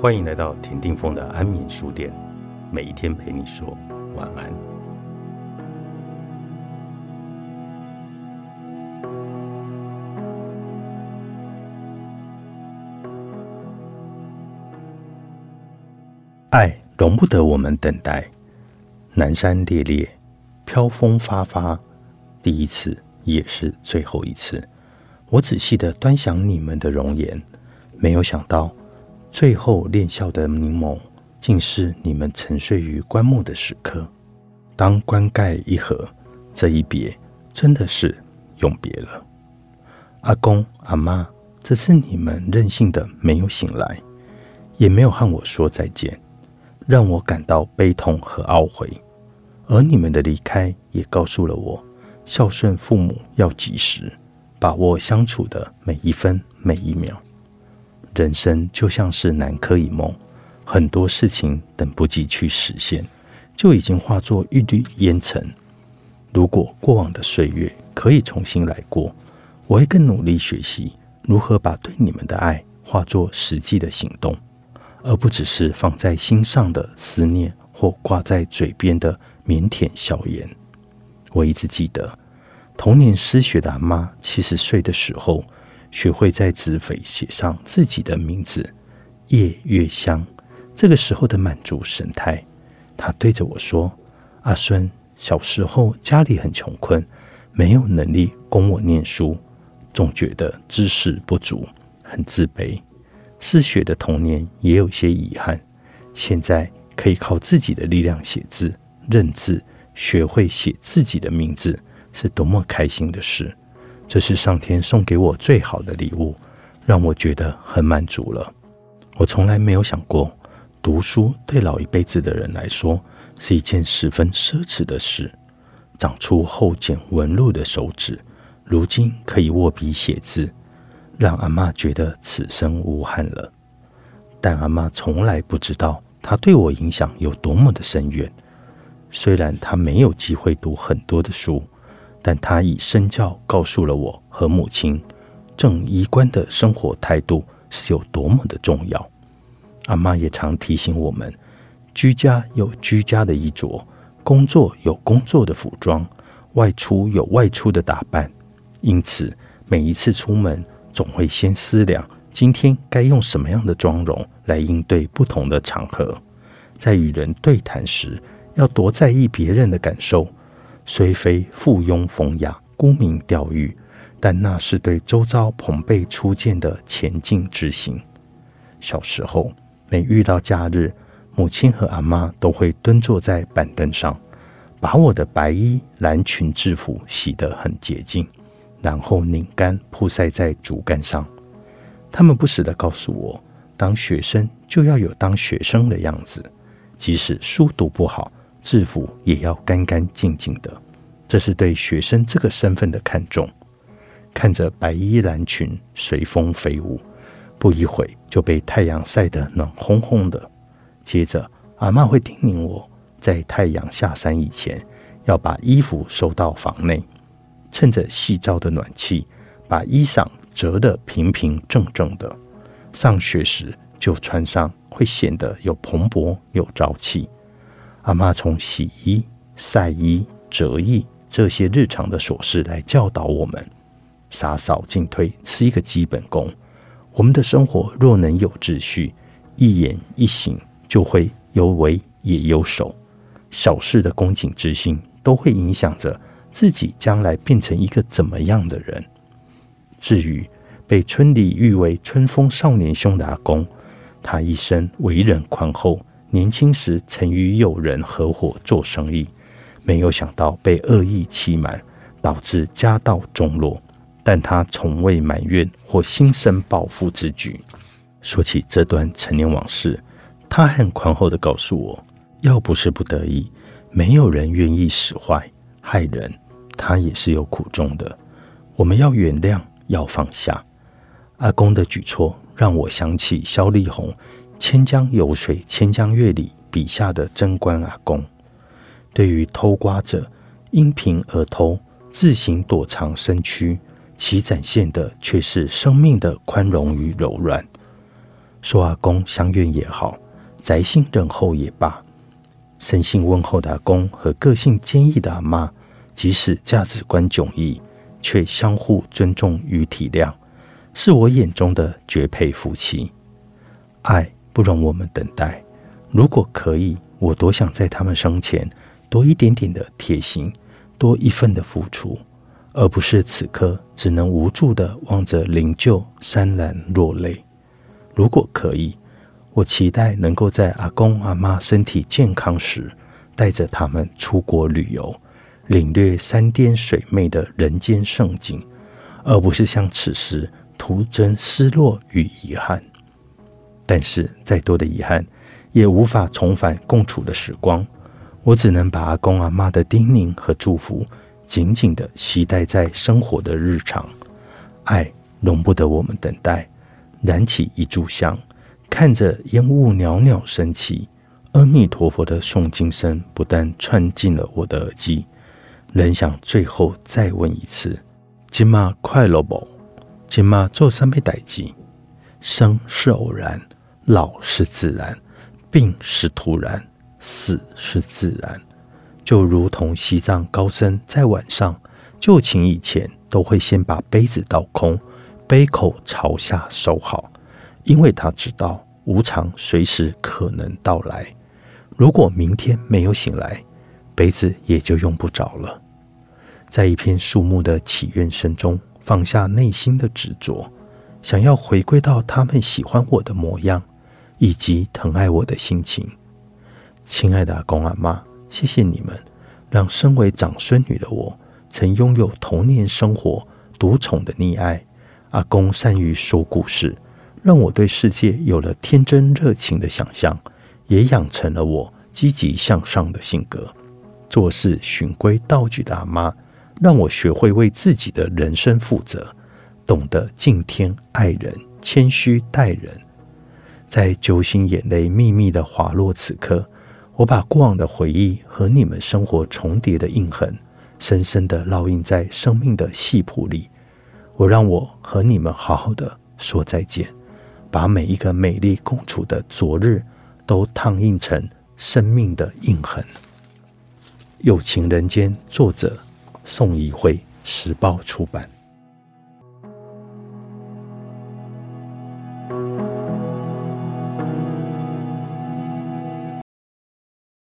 欢迎来到田定峰的安眠书店，每一天陪你说晚安。爱容不得我们等待，南山烈烈，飘风发发，第一次也是最后一次。我仔细的端详你们的容颜，没有想到。最后恋笑的柠檬，竟是你们沉睡于棺木的时刻。当棺盖一合，这一别真的是永别了。阿公阿妈，这次你们任性的没有醒来，也没有和我说再见，让我感到悲痛和懊悔。而你们的离开，也告诉了我，孝顺父母要及时，把握相处的每一分每一秒。人生就像是南柯一梦，很多事情等不及去实现，就已经化作一缕烟尘。如果过往的岁月可以重新来过，我会更努力学习如何把对你们的爱化作实际的行动，而不只是放在心上的思念或挂在嘴边的腼腆笑言。我一直记得，童年失学的阿妈七十岁的时候。学会在纸扉写上自己的名字，夜月香。这个时候的满足神态，他对着我说：“阿孙，小时候家里很穷困，没有能力供我念书，总觉得知识不足，很自卑。失学的童年也有些遗憾。现在可以靠自己的力量写字、认字，学会写自己的名字，是多么开心的事！”这是上天送给我最好的礼物，让我觉得很满足了。我从来没有想过，读书对老一辈子的人来说是一件十分奢侈的事。长出厚茧纹路的手指，如今可以握笔写字，让阿妈觉得此生无憾了。但阿妈从来不知道，她对我影响有多么的深远。虽然她没有机会读很多的书。但他以身教告诉了我和母亲，正衣冠的生活态度是有多么的重要。阿妈也常提醒我们，居家有居家的衣着，工作有工作的服装，外出有外出的打扮。因此，每一次出门，总会先思量今天该用什么样的妆容来应对不同的场合。在与人对谈时，要多在意别人的感受。虽非附庸风雅、沽名钓誉，但那是对周遭朋辈初见的前进之行。小时候，每遇到假日，母亲和阿妈都会蹲坐在板凳上，把我的白衣蓝裙制服洗得很洁净，然后拧干铺晒在竹竿上。他们不时地告诉我，当学生就要有当学生的样子，即使书读不好。制服也要干干净净的，这是对学生这个身份的看重。看着白衣蓝裙随风飞舞，不一会就被太阳晒得暖烘烘的。接着，阿妈会叮咛我在太阳下山以前，要把衣服收到房内，趁着细朝的暖气，把衣裳折得平平正正的，上学时就穿上，会显得有蓬勃有朝气。阿妈从洗衣、晒衣、折衣这些日常的琐事来教导我们，洒扫进退是一个基本功。我们的生活若能有秩序，一言一行就会有为也有守。小事的恭敬之心，都会影响着自己将来变成一个怎么样的人。至于被村里誉为“春风少年兄”的阿公，他一生为人宽厚。年轻时曾与友人合伙做生意，没有想到被恶意欺瞒，导致家道中落。但他从未埋怨或心生报复之举。说起这段陈年往事，他很宽厚地告诉我：要不是不得已，没有人愿意使坏害人，他也是有苦衷的。我们要原谅，要放下。阿公的举措让我想起萧丽红。千江有水千江月里笔下的贞观阿公，对于偷瓜者因贫而偷，自行躲藏身躯，其展现的却是生命的宽容与柔软。说阿公相怨也好，宅心仁厚也罢，生性温厚的阿公和个性坚毅的阿妈，即使价值观迥异，却相互尊重与体谅，是我眼中的绝配夫妻。爱不容我们等待，如果可以，我多想在他们生前多一点点的贴心，多一份的付出，而不是此刻只能无助的望着灵柩潸然落泪。如果可以，我期待能够在阿公阿妈身体健康时，带着他们出国旅游，领略山巅水媚的人间盛景，而不是像此时徒增失落与遗憾。但是再多的遗憾，也无法重返共处的时光。我只能把阿公阿妈的叮咛和祝福，紧紧的携带在生活的日常。爱容不得我们等待。燃起一炷香，看着烟雾袅袅升起，阿弥陀佛的诵经声不但串进了我的耳机，仍想最后再问一次：今嘛快乐不？今嘛做三杯代鸡？生是偶然，老是自然，病是突然，死是自然。就如同西藏高僧在晚上就寝以前，都会先把杯子倒空。杯口朝下收好，因为他知道无常随时可能到来。如果明天没有醒来，杯子也就用不着了。在一片树木的祈愿声中，放下内心的执着，想要回归到他们喜欢我的模样，以及疼爱我的心情。亲爱的阿公阿妈，谢谢你们，让身为长孙女的我，曾拥有童年生活独宠的溺爱。阿公善于说故事，让我对世界有了天真热情的想象，也养成了我积极向上的性格。做事循规蹈矩的阿妈，让我学会为自己的人生负责，懂得敬天爱人，谦虚待人。在揪心眼泪密密的滑落此刻，我把过往的回忆和你们生活重叠的印痕，深深的烙印在生命的戏谱里。我让我和你们好好的说再见，把每一个美丽共处的昨日都烫印成生命的印痕。有情人间，作者宋怡慧，时报出版。